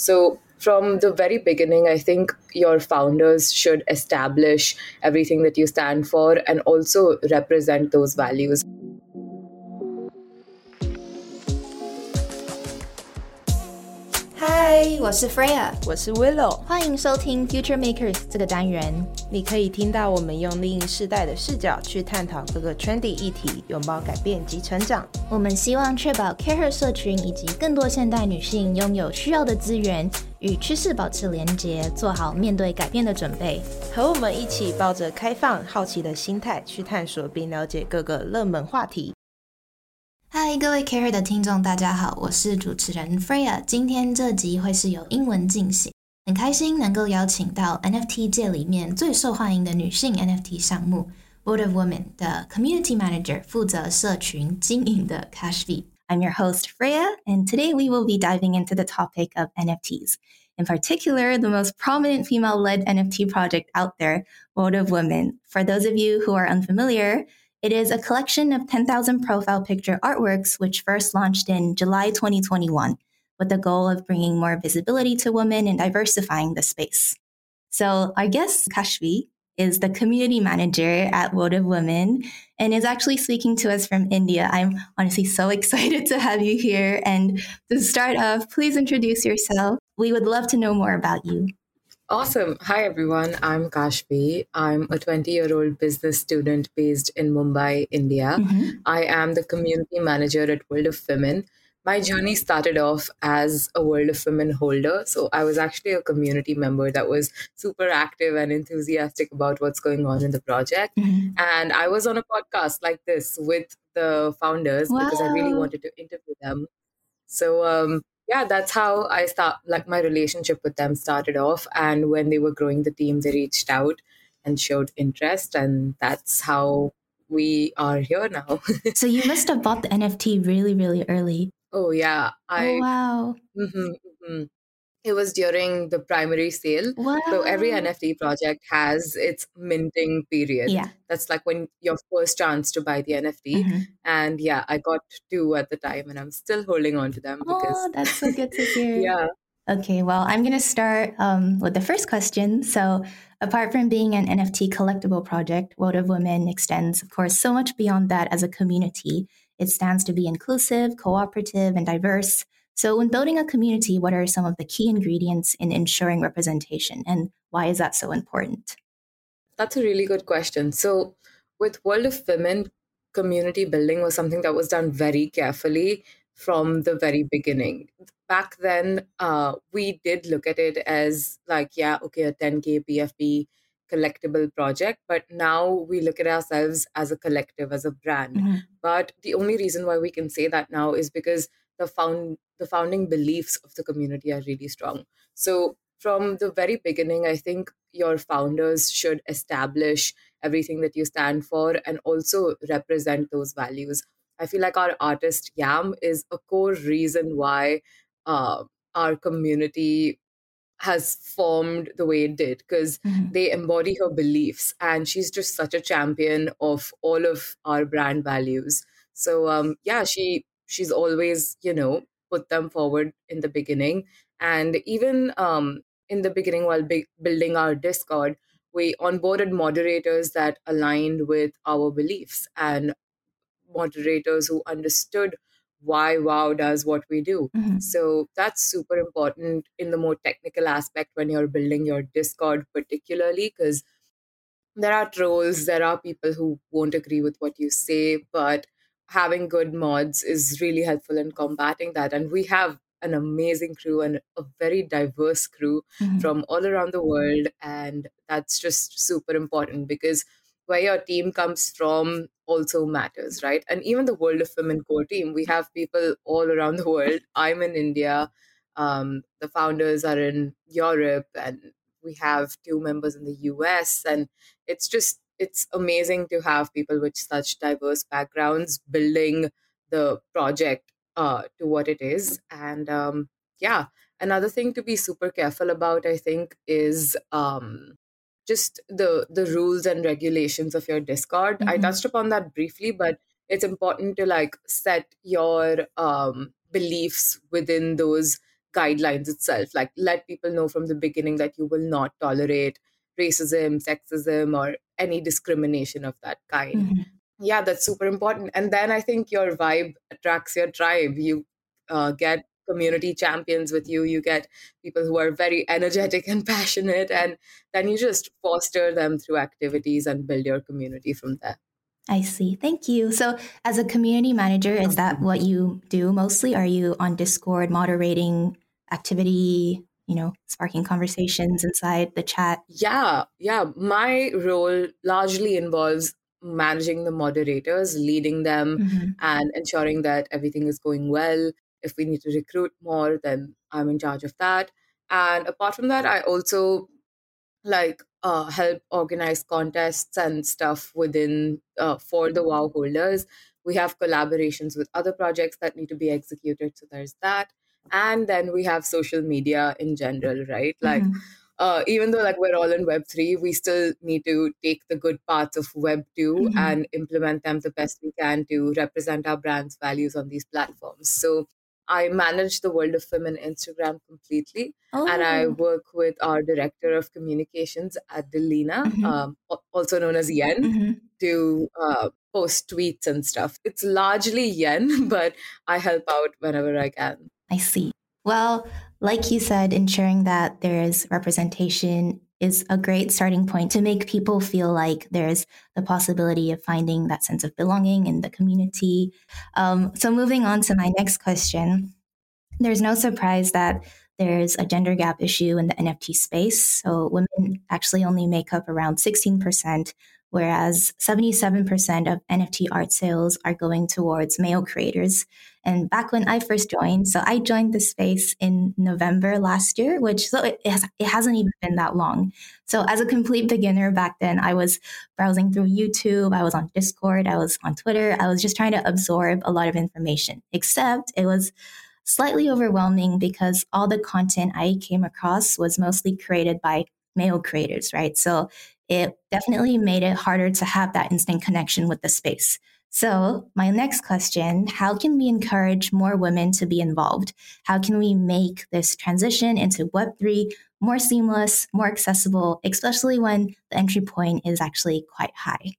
So from the very beginning, I think your founders should establish everything that you stand for and also represent those values. 嗨，我是 Freya，我是 Willow，欢迎收听 Future Makers 这个单元。你可以听到我们用另一世代的视角去探讨各个 trendy 议题，拥抱改变及成长。我们希望确保 Care 社群以及更多现代女性拥有需要的资源，与趋势保持连接，做好面对改变的准备。和我们一起抱着开放、好奇的心态去探索并了解各个热门话题。嗨，各位 Care 的听众，大家好，我是主持人 Freya。今天这集会是由英文进行，很开心能够邀请到 NFT 界里面最受欢迎的女性 NFT 项目 World of Women 的 Community Manager，负责社群经营的 Kashvi。I'm your host Freya, and today we will be diving into the topic of NFTs. In particular, the most prominent female led NFT project out there, World of Women. For those of you who are unfamiliar, it is a collection of 10,000 profile picture artworks, which first launched in July 2021 with the goal of bringing more visibility to women and diversifying the space. So, our guest, Kashvi, is the community manager at World of Women and is actually speaking to us from India. I'm honestly so excited to have you here. And to start off, please introduce yourself. We would love to know more about you. Awesome. Hi, everyone. I'm Kashvi. I'm a 20 year old business student based in Mumbai, India. Mm-hmm. I am the community manager at World of Women. My journey started off as a World of Women holder. So I was actually a community member that was super active and enthusiastic about what's going on in the project. Mm-hmm. And I was on a podcast like this with the founders wow. because I really wanted to interview them. So um, yeah, that's how I start like my relationship with them started off. And when they were growing the team, they reached out and showed interest, and that's how we are here now. so you must have bought the NFT really, really early. Oh yeah, I. Oh, wow. Mm-hmm, mm-hmm it was during the primary sale. Wow. So every NFT project has its minting period. Yeah. That's like when your first chance to buy the NFT. Mm-hmm. And yeah, I got two at the time and I'm still holding on to them because Oh, that's so good to hear. yeah. Okay, well, I'm going to start um, with the first question. So, apart from being an NFT collectible project, World of Women extends, of course, so much beyond that as a community. It stands to be inclusive, cooperative, and diverse. So, when building a community, what are some of the key ingredients in ensuring representation, and why is that so important? That's a really good question. So, with World of Women, community building was something that was done very carefully from the very beginning. Back then, uh, we did look at it as like, yeah, okay, a 10K PFP collectible project, but now we look at ourselves as a collective, as a brand. Mm-hmm. But the only reason why we can say that now is because the found the founding beliefs of the community are really strong. So from the very beginning, I think your founders should establish everything that you stand for and also represent those values. I feel like our artist Yam is a core reason why uh, our community has formed the way it did because mm-hmm. they embody her beliefs and she's just such a champion of all of our brand values so um, yeah she she's always you know put them forward in the beginning and even um, in the beginning while building our discord we onboarded moderators that aligned with our beliefs and moderators who understood why wow does what we do mm-hmm. so that's super important in the more technical aspect when you're building your discord particularly because there are trolls there are people who won't agree with what you say but having good mods is really helpful in combating that. And we have an amazing crew and a very diverse crew mm-hmm. from all around the world. And that's just super important because where your team comes from also matters, right? And even the World of Women core team, we have people all around the world. I'm in India. Um, the founders are in Europe, and we have two members in the US. And it's just it's amazing to have people with such diverse backgrounds building the project uh, to what it is. And um, yeah, another thing to be super careful about, I think, is um, just the the rules and regulations of your Discord. Mm-hmm. I touched upon that briefly, but it's important to like set your um, beliefs within those guidelines itself like let people know from the beginning that you will not tolerate racism sexism or any discrimination of that kind mm-hmm. yeah that's super important and then i think your vibe attracts your tribe you uh, get community champions with you you get people who are very energetic and passionate and then you just foster them through activities and build your community from there I see. Thank you. So, as a community manager, is that what you do mostly? Are you on Discord moderating activity, you know, sparking conversations inside the chat? Yeah, yeah. My role largely involves managing the moderators, leading them, mm-hmm. and ensuring that everything is going well. If we need to recruit more, then I'm in charge of that. And apart from that, I also like uh, help organize contests and stuff within uh, for the wow holders we have collaborations with other projects that need to be executed so there's that and then we have social media in general right like mm-hmm. uh, even though like we're all in web 3 we still need to take the good parts of web 2 mm-hmm. and implement them the best we can to represent our brand's values on these platforms so I manage the World of film Women Instagram completely, oh. and I oh. work with our director of communications at Delina, mm-hmm. um, also known as Yen, mm-hmm. to uh, post tweets and stuff. It's largely Yen, but I help out whenever I can. I see. Well, like you said, ensuring that there is representation is a great starting point to make people feel like there's the possibility of finding that sense of belonging in the community. Um, so, moving on to my next question, there's no surprise that there's a gender gap issue in the NFT space. So, women actually only make up around 16% whereas 77% of NFT art sales are going towards male creators. And back when I first joined, so I joined the space in November last year, which so it, has, it hasn't even been that long. So as a complete beginner back then, I was browsing through YouTube, I was on Discord, I was on Twitter, I was just trying to absorb a lot of information, except it was slightly overwhelming because all the content I came across was mostly created by male creators, right? So it definitely made it harder to have that instant connection with the space. So, my next question How can we encourage more women to be involved? How can we make this transition into Web3 more seamless, more accessible, especially when the entry point is actually quite high?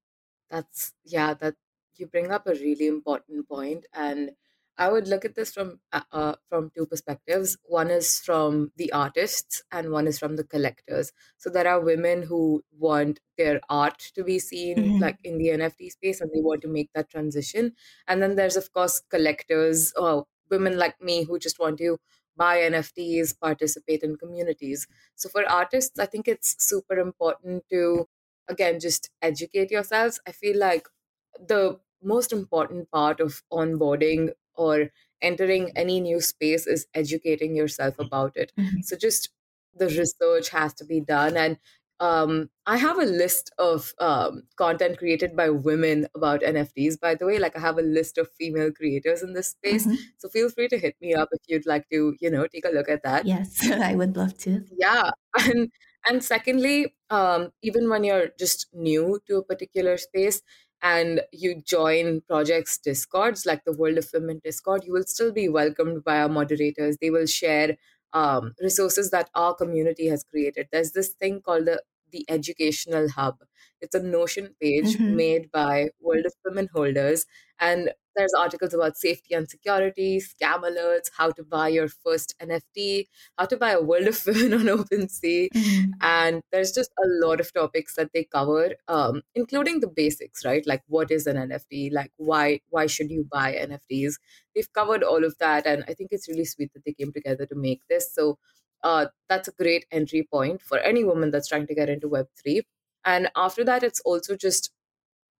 That's, yeah, that you bring up a really important point and I would look at this from uh, uh, from two perspectives. One is from the artists, and one is from the collectors. So there are women who want their art to be seen, mm-hmm. like in the NFT space, and they want to make that transition. And then there's of course collectors, or women like me who just want to buy NFTs, participate in communities. So for artists, I think it's super important to again just educate yourselves. I feel like the most important part of onboarding or entering any new space is educating yourself about it. Mm-hmm. So just the research has to be done. And um, I have a list of um, content created by women about NFTs, by the way. Like I have a list of female creators in this space. Mm-hmm. So feel free to hit me up if you'd like to, you know, take a look at that. Yes, I would love to. Yeah. And and secondly, um, even when you're just new to a particular space, and you join projects discords like the world of women discord you will still be welcomed by our moderators. They will share um, resources that our community has created. There's this thing called the the educational hub it's a notion page mm-hmm. made by world of women holders and there's articles about safety and security, scam alerts, how to buy your first NFT, how to buy a World of Women on OpenSea. Mm-hmm. And there's just a lot of topics that they cover, um, including the basics, right? Like what is an NFT? Like why why should you buy NFTs? They've covered all of that. And I think it's really sweet that they came together to make this. So uh, that's a great entry point for any woman that's trying to get into Web3. And after that, it's also just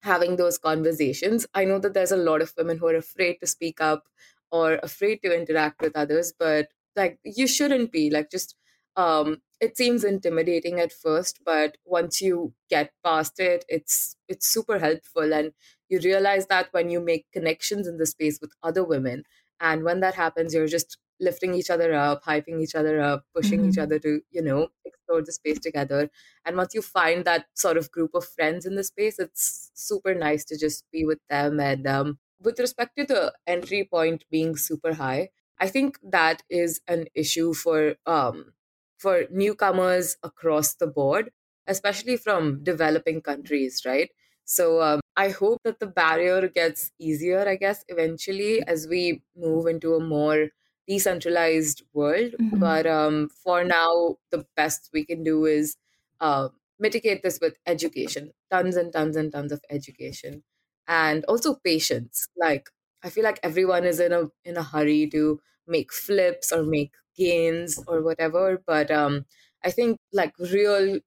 having those conversations. I know that there's a lot of women who are afraid to speak up or afraid to interact with others, but like you shouldn't be. Like just um it seems intimidating at first, but once you get past it, it's it's super helpful and you realize that when you make connections in the space with other women and when that happens you're just lifting each other up, hyping each other up, pushing mm-hmm. each other to, you know, explore the space together. And once you find that sort of group of friends in the space, it's super nice to just be with them. And um, with respect to the entry point being super high, I think that is an issue for um, for newcomers across the board, especially from developing countries, right? So um, I hope that the barrier gets easier, I guess, eventually as we move into a more decentralized world. Mhm. But um, for now, the best we can do is uh, mitigate this with education, tons and tons and tons of education, and also patience. Like I feel like everyone is in a in a hurry to make flips or make gains or whatever. But um, I think like real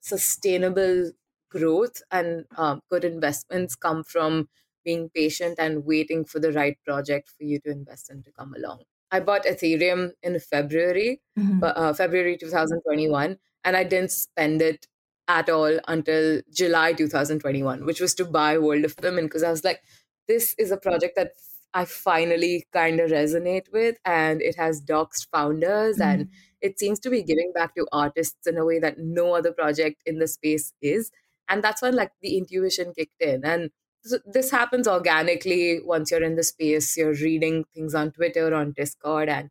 sustainable growth and um, good investments come from being patient and waiting for the right project for you to invest in to come along. I bought Ethereum in February, Mhm. uh, February 2021, and I didn't spend it at all until July 2021, which was to buy World of Women because I was like, this is a project that I finally kind of resonate with, and it has doxed founders, and it seems to be giving back to artists in a way that no other project in the space is. And that's when like the intuition kicked in, and this happens organically once you're in the space. You're reading things on Twitter, on Discord, and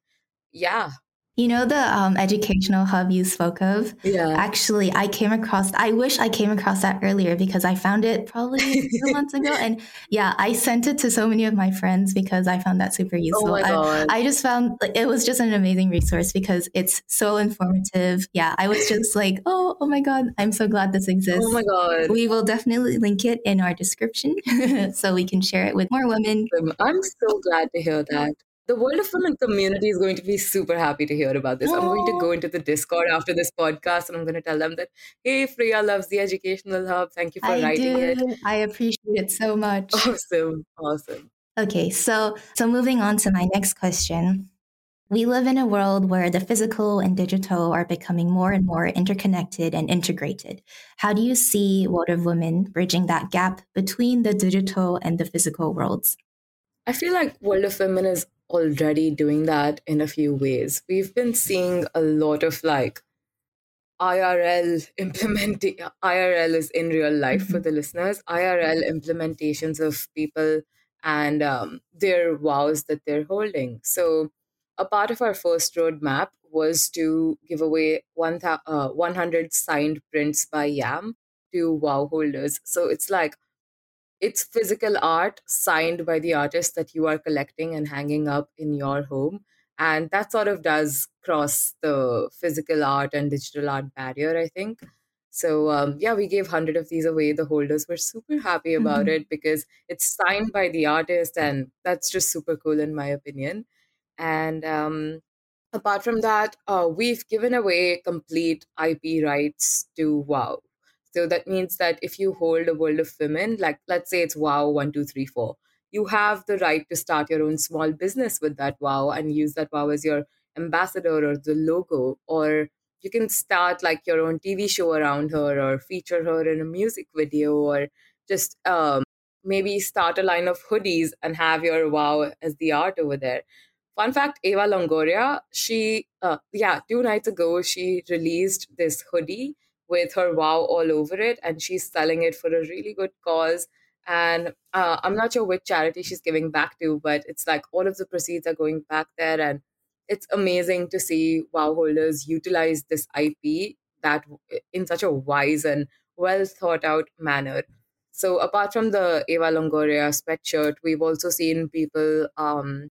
yeah, You know the um, educational hub you spoke of? yeah. Actually, I came across. I wish I came across that earlier because I found it probably two months ago, and yeah, I sent it to so many of my friends because I found that super useful. Oh useful. my I, god. I just found like, it was just an amazing resource because it's so informative. Yeah, I was just like, oh, oh my god, I'm so glad this exists. oh my god. We will definitely link it in our description so we can share it with more women. I'm so glad to hear that. The World of Women community is going to be super happy to hear about this. I'm going to go into the Discord after this podcast and I'm going to tell them that, hey, Freya loves the Educational Hub. Thank you for I writing do. it. I appreciate it so much. Awesome. Awesome. Okay, so so moving on to my next question. We live in a world where the physical and digital are becoming more and more interconnected and integrated. How do you see World of Women bridging that gap between the digital and the physical worlds? I feel like World of Women is already doing that in a few ways. We've been seeing a lot of like IRL implementing IRL is in real life for the listeners. IRL implementations of people and um, their vows that they're holding. So a part of our first roadmap was to give away one thou- uh, 100 signed prints by Yam to wow holders. So it's like it's physical art signed by the artist that you are collecting and hanging up in your home. And that sort of does cross the physical art and digital art barrier i think. So um, yeah we gave 100 of these away. The holders were super happy about Mhm. it because it's signed by the artist and that's just super cool in my opinion. And um, apart from that uh, we've given away complete ip rights to wow so that means that if you hold a world of women, like let's say it's wow one, two, three, four, you have the right to start your own small business with that wow and use that wow as your ambassador or the logo. Or you can start like your own TV show around her or feature her in a music video or just um, maybe start a line of hoodies and have your wow as the art over there. Fun fact Eva Longoria, she, uh, yeah, two nights ago, she released this hoodie with her wow all over it and she's selling it for a really good cause. And uh, i'm not sure which charity she's giving back to but it's like all of the proceeds are going back there and it's amazing to see wow holders utilize this ip that in such a wise and well thought out manner. So apart from the eva longoria sweatshirt we've also seen people um,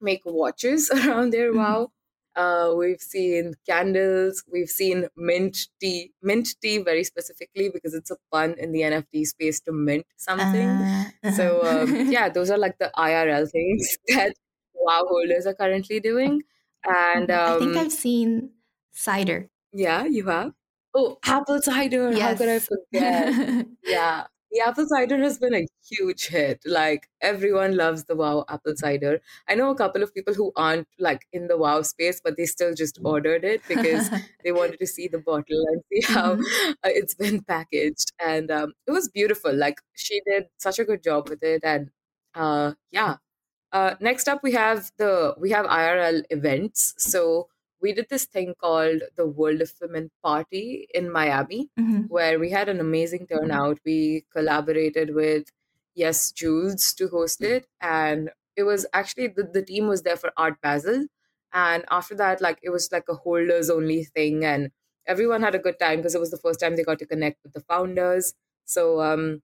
make watches around their Mhm. wow uh, we've seen candles. We've seen mint tea. Mint tea very specifically because it's a pun in the NFT space to mint something. Uh, So uh-huh. um, yeah, those are like the IRL things that WoW holders are currently doing. And I think um, I've seen cider. yeah, you have. Oh, apple cider! How could I Yes. forget? Yeah, the apple cider has been a huge hit. Like everyone loves the wow apple cider. I know a couple of people who aren't like in the wow space, but they still just ordered it because they wanted to see the bottle and see how Mhm. uh, it's been packaged. And um, it was beautiful. Like she did such a good job with it. And uh, yeah. Uh, next up, we have the we have IRL events. So we did this thing called the World of Women Party in Miami Mhm. where we had an amazing turnout. We collaborated with YesJulz to host it, and it was actually the, the team was there for Art Basel. And after that, like it was like a holders only thing. And everyone had a good time because it was the first time they got to connect with the founders. So um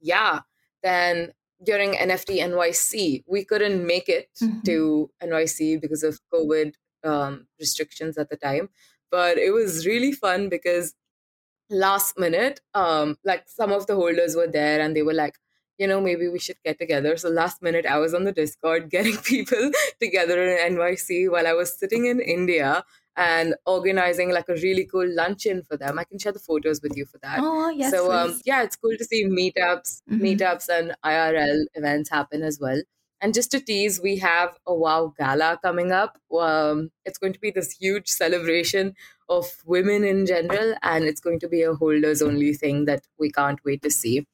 yeah. Then during NFT NYC, we couldn't make it mm-hmm. to NYC because of COVID um, restrictions at the time. But it was really fun because last minute, um, like some of the holders were there and they were like, you know, maybe we should get together. So last minute, I was on the Discord getting people together in NYC while I was sitting in India and organizing like a really cool luncheon for them. I can share the photos with you for that. Oh, yes. So um, yeah, it's cool to see meetups, mm-hmm. meetups and IRL events happen as well. And just to tease, we have a WoW gala coming up. Um, it's going to be this huge celebration of women in general, and it's going to be a holders only thing that we can't wait to see.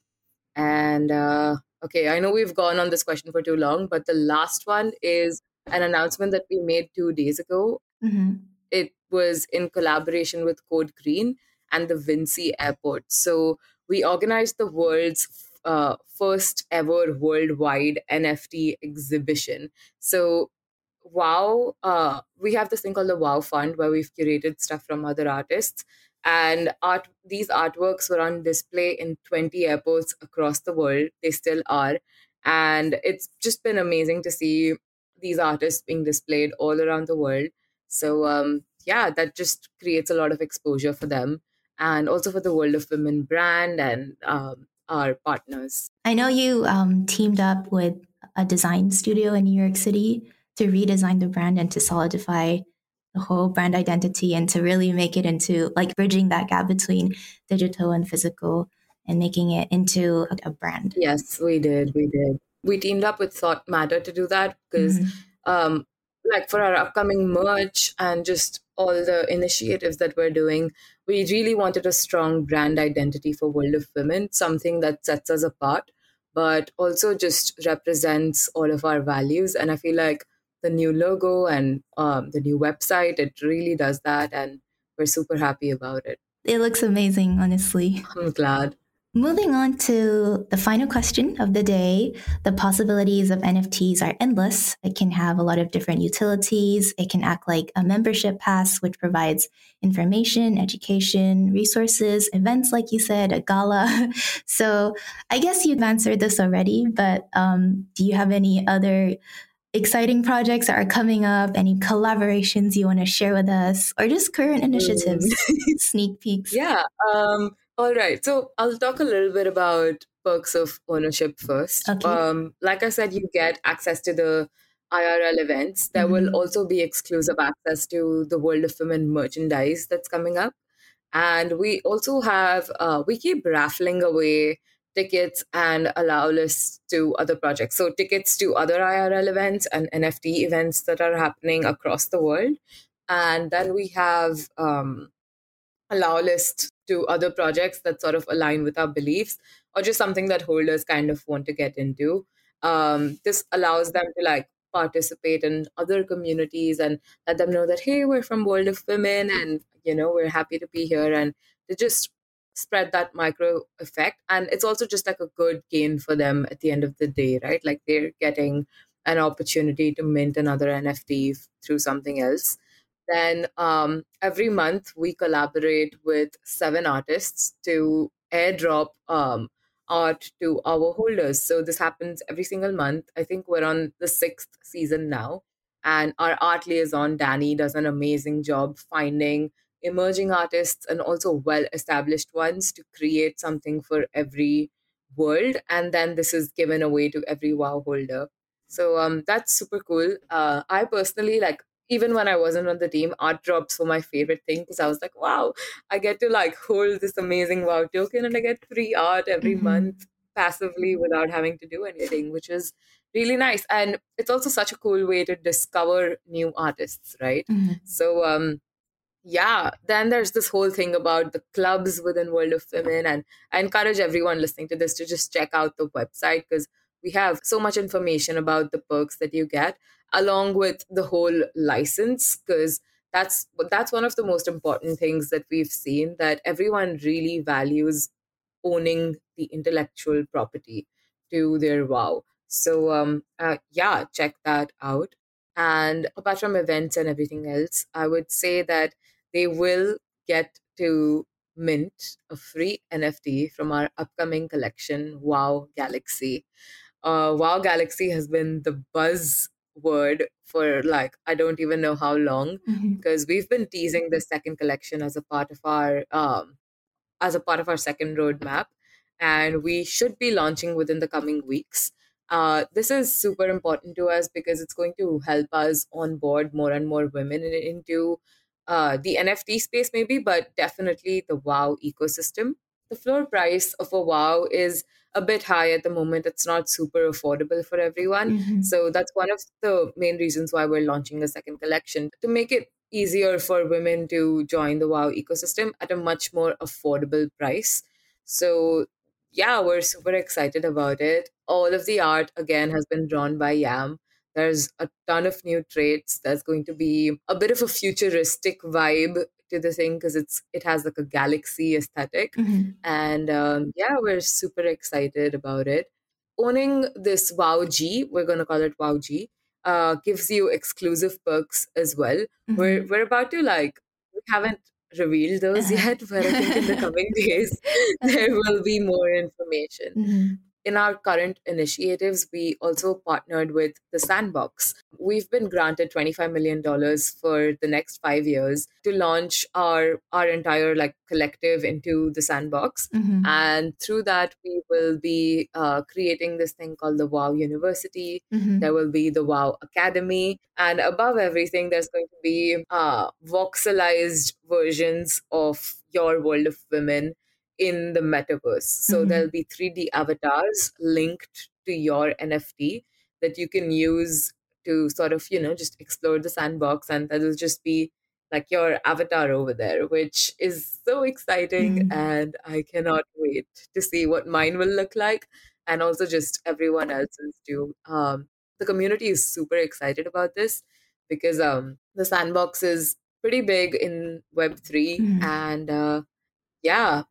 And uh, okay, I know we've gone on this question for too long, but the last one is an announcement that we made two days ago. Mm-hmm. It was in collaboration with Code Green and the Vinci Airport. So we organized the world's uh, first ever worldwide NFT exhibition. So wow uh, we have this thing called the wow fund where we've curated stuff from other artists. And art these artworks were on display in 20 airports across the world. They still are. And it's just been amazing to see these artists being displayed all around the world. So um, yeah that just creates a lot of exposure for them. And also for the world of women brand and um, our partners i know you um, teamed up with a design studio in new york city to redesign the brand and to solidify the whole brand identity and to really make it into like bridging that gap between digital and physical and making it into a, brand. Yes, we did. We did. We teamed up with Thoughtmatter to do that because, mm-hmm. um, like, for our upcoming merch and just all the initiatives that we're doing, we really wanted a strong brand identity for World of Women, something that sets us apart, but also just represents all of our values. And I feel like the new logo and um, the new website. It really does that, and we're super happy about it. It looks amazing, honestly. I'm glad. Moving on to the final question of the day. The possibilities of NFTs are endless. It can have a lot of different utilities. It can act like a membership pass, which provides information, education, resources, events, like you said, a gala. so I guess you've answered this already, but um, do you have any other exciting projects that are coming up, any collaborations you want to share with us, or just current initiatives, mm. sneak peeks? Yeah. Um, all right. So I'll talk a little bit about perks of ownership first. Okay. Um, like I said, you get access to the IRL events. There mm-hmm. will also be exclusive access to the World of Women merchandise that's coming up. And we also have, uh, we keep raffling away tickets and allow lists to other projects. So, tickets to other IRL events and NFT events that are happening across the world. And then we have um, allow list to other projects that sort of align with our beliefs or just something that holders kind of want to get into. Um, this allows them to like participate in other communities and let them know that hey we're from world of women and you know we're happy to be here and to just spread that micro effect. And it's also just like a good gain for them at the end of the day right? Like they're getting an opportunity to mint another nft through something else then um, every month we collaborate with seven artists to airdrop um, art to our holders. So this happens every single month. I think we're on the sixth season now and our art liaison danny does an amazing job finding emerging artists and also well established ones to create something for every world and then this is given away to every wow holder. So um that's super cool. Uh i personally like even when i wasn't on the team art drops were my favorite thing because i was like wow i get to like hold this amazing wow token and i get free art every mm-hmm. month passively without having to do anything which is really nice and it's also such a cool way to discover new artists right mm-hmm. so um yeah then there's this whole thing about the clubs within world of women and i encourage everyone listening to this to just check out the website because we have so much information about the perks that you get along with the whole license because that's that's one of the most important things that we've seen that everyone really values owning the intellectual property to their wow So um, uh, yeah, check that out. And apart from events and everything else, I would say that they will get to mint a free NFT from our upcoming collection, Wow Galaxy. Uh, wow Galaxy has been the buzz word for like I don't even know how long Mhm. because we've been teasing the second collection as a part of our um, as a part of our second roadmap, and we should be launching within the coming weeks. Uh, this is super important to us because it's going to help us onboard more and more women in- into uh, the NFT space, maybe, but definitely the WoW ecosystem. The floor price of a WoW is a bit high at the moment. It's not super affordable for everyone. Mhm. So that's one of the main reasons why we're launching a second collection to make it easier for women to join the WoW ecosystem at a much more affordable price. So yeah, we're super excited about it. All of the art again has been drawn by Yam. There's a ton of new traits. There's going to be a bit of a futuristic vibe to the thing because it's it has like a galaxy aesthetic Mhm. and um, yeah, we're super excited about it. Owning this WoW G, we're gonna call it WoW G, uh, gives you exclusive perks as well. Mhm. We're we're about to like we haven't revealed those yet, but I think in the coming days there will be more information Mhm. In our current initiatives, we also partnered with the Sandbox. We've been granted $25 million for the next five years to launch our, our entire like collective into the Sandbox. Mhm. And through that, we will be uh, creating this thing called the WoW University. Mhm. There will be the WoW Academy. And above everything, there's going to be uh, voxelized versions of your world of women in the metaverse. So Mhm. there'll be 3D avatars linked to your NFT that you can use to sort of, you know, just explore the sandbox. And that'll just be like your avatar over there, which is so exciting. Mhm. And I cannot wait to see what mine will look like. And also just everyone else's too. Um, the community is super excited about this because um, the sandbox is pretty big in Web3. Mhm. And uh, yeah,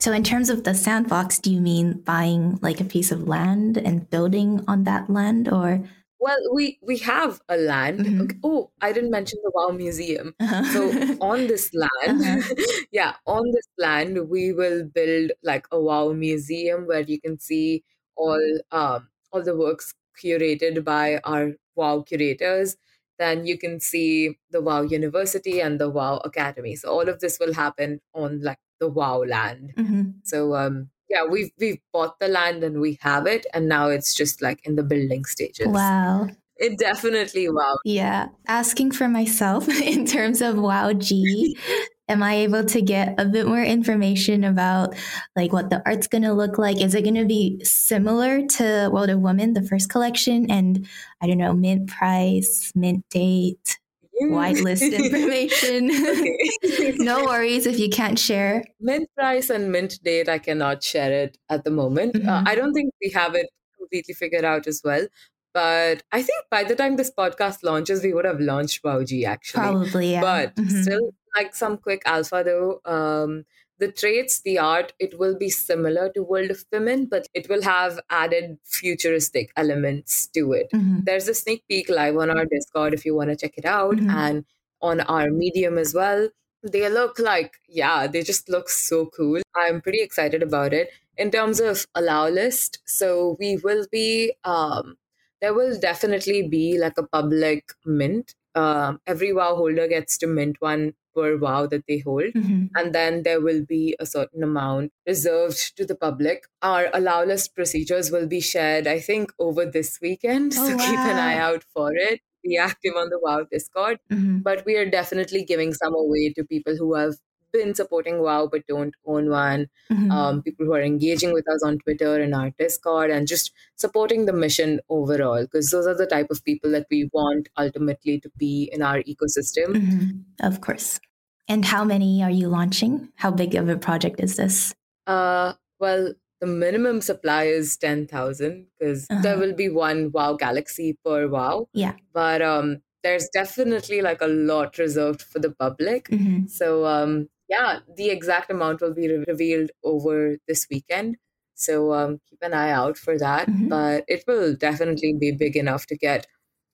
So, in terms of the sandbox, do you mean buying like a piece of land and building on that land, or? Well, we we have a land. Mhm. Okay. Oh, I didn't mention the Wow Museum. So on this land, Uh-huh. yeah, on this land, we will build like a Wow Museum where you can see all um all the works curated by our Wow curators. Then you can see the Wow University and the Wow Academy. So all of this will happen on like the Wow land. Mhm. So um yeah, we've we've bought the land and we have it, and now it's just like in the building stages. Wow. It definitely wow. Yeah. Asking for myself in terms of Wow G, am I able to get a bit more information about like what the art's going to look like? Is it going to be similar to World of Women, the first collection? And I don't know, mint price, mint date, whitelist information. No worries if you can't share. mint price and mint date, I cannot share it at the moment. Uh, Mhm. I don't think we have it completely figured out as well. But I think by the time this podcast launches, we would have launched WoW G actually. Probably, yeah. But Mhm. still, like some quick alpha though. Um, the traits, the art, it will be similar to World of Women, but it will have added futuristic elements to it. Mhm. There's a sneak peek live on our Discord if you want to check it out, Mhm. and on our Medium as well. They look like, yeah, they just look so cool. I'm pretty excited about it. In terms of allow list, so we will be, um, there will definitely be like a public mint. Um, every WoW holder gets to mint one per WoW that they hold Mhm. and then there will be a certain amount reserved to the public. Our allow list procedures will be shared, I think, over this weekend. Oh, so keep an eye out for it. Be active on the WoW Discord. Mhm. But we are definitely giving some away to people who have been supporting WoW but don't own one. Mhm. Um, people who are engaging with us on Twitter and our Discord and just supporting the mission overall. Because those are the type of people that we want ultimately to be in our ecosystem. Mhm. Of course. And how many are you launching? How big of a project is this? Uh, well, the minimum supply is 10,000 because there Uh-huh. will be one WoW Galaxy per WoW. Yeah. But um, there's definitely like a lot reserved for the public. Mhm. So um, yeah, the exact amount will be re- revealed over this weekend. So um, keep an eye out for that. Mhm. But it will definitely be big enough to get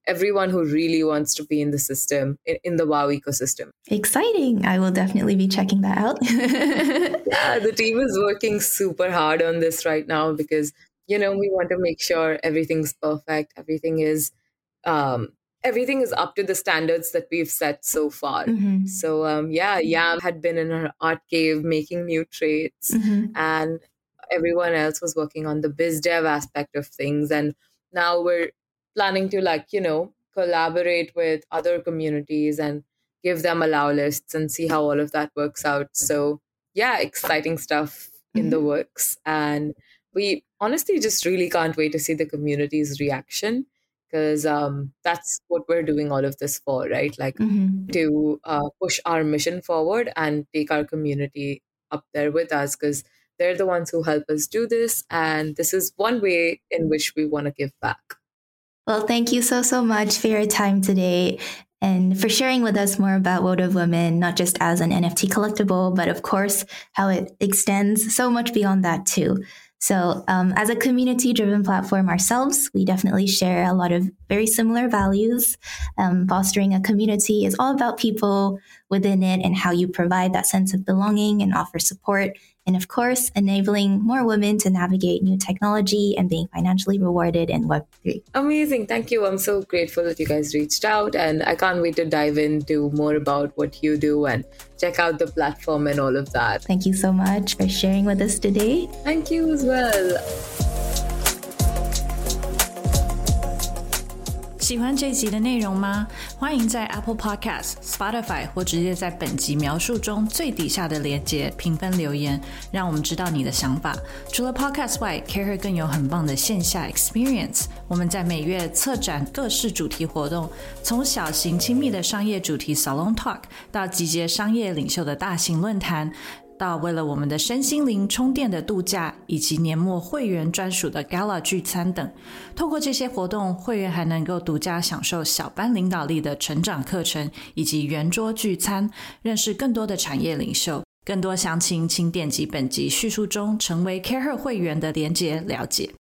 everyone who really wants to be in the system, in, in the WoW ecosystem. Exciting. I will definitely be checking that out. Yeah, the team is working super hard on this right now because, you know, we want to make sure everything's perfect, everything is um, everything is up to the standards that we've set so far. Mhm. So um, yeah, Yam had been in her art cave making new traits, Mhm. and everyone else was working on the biz dev aspect of things. And now we're planning to like you know collaborate with other communities and give them allow lists and see how all of that works out. So yeah, exciting stuff in the works, and we honestly just really can't wait to see the community's reaction because um, that's what we're doing all of this for, right? Like Mhm. to uh, push our mission forward and take our community up there with us because they're the ones who help us do this. And this is one way in which we want to give back. Well, thank you so, so much for your time today and for sharing with us more about World of Women, not just as an NFT collectible, but of course, how it extends so much beyond that too. So, um, as a community driven platform ourselves, we definitely share a lot of very similar values. Um, fostering a community is all about people within it and how you provide that sense of belonging and offer support. And of course, enabling more women to navigate new technology and being financially rewarded in Web3. Amazing. Thank you. I'm so grateful that you guys reached out. And I can't wait to dive into more about what you do and check out the platform and all of that. Thank you so much for sharing with us today. Thank you as well. 喜欢这集的内容吗？欢迎在 Apple Podcast、Spotify 或直接在本集描述中最底下的连接评分留言，让我们知道你的想法。除了 Podcast 外，Care 更有很棒的线下 experience。我们在每月策展各式主题活动，从小型亲密的商业主题 Salon Talk 到集结商业领袖的大型论坛。到为了我们的身心灵充电的度假，以及年末会员专属的 Gala 聚餐等。透过这些活动，会员还能够独家享受小班领导力的成长课程，以及圆桌聚餐，认识更多的产业领袖。更多详情，请点击本集叙述中成为 CareHer 会员的连接了解。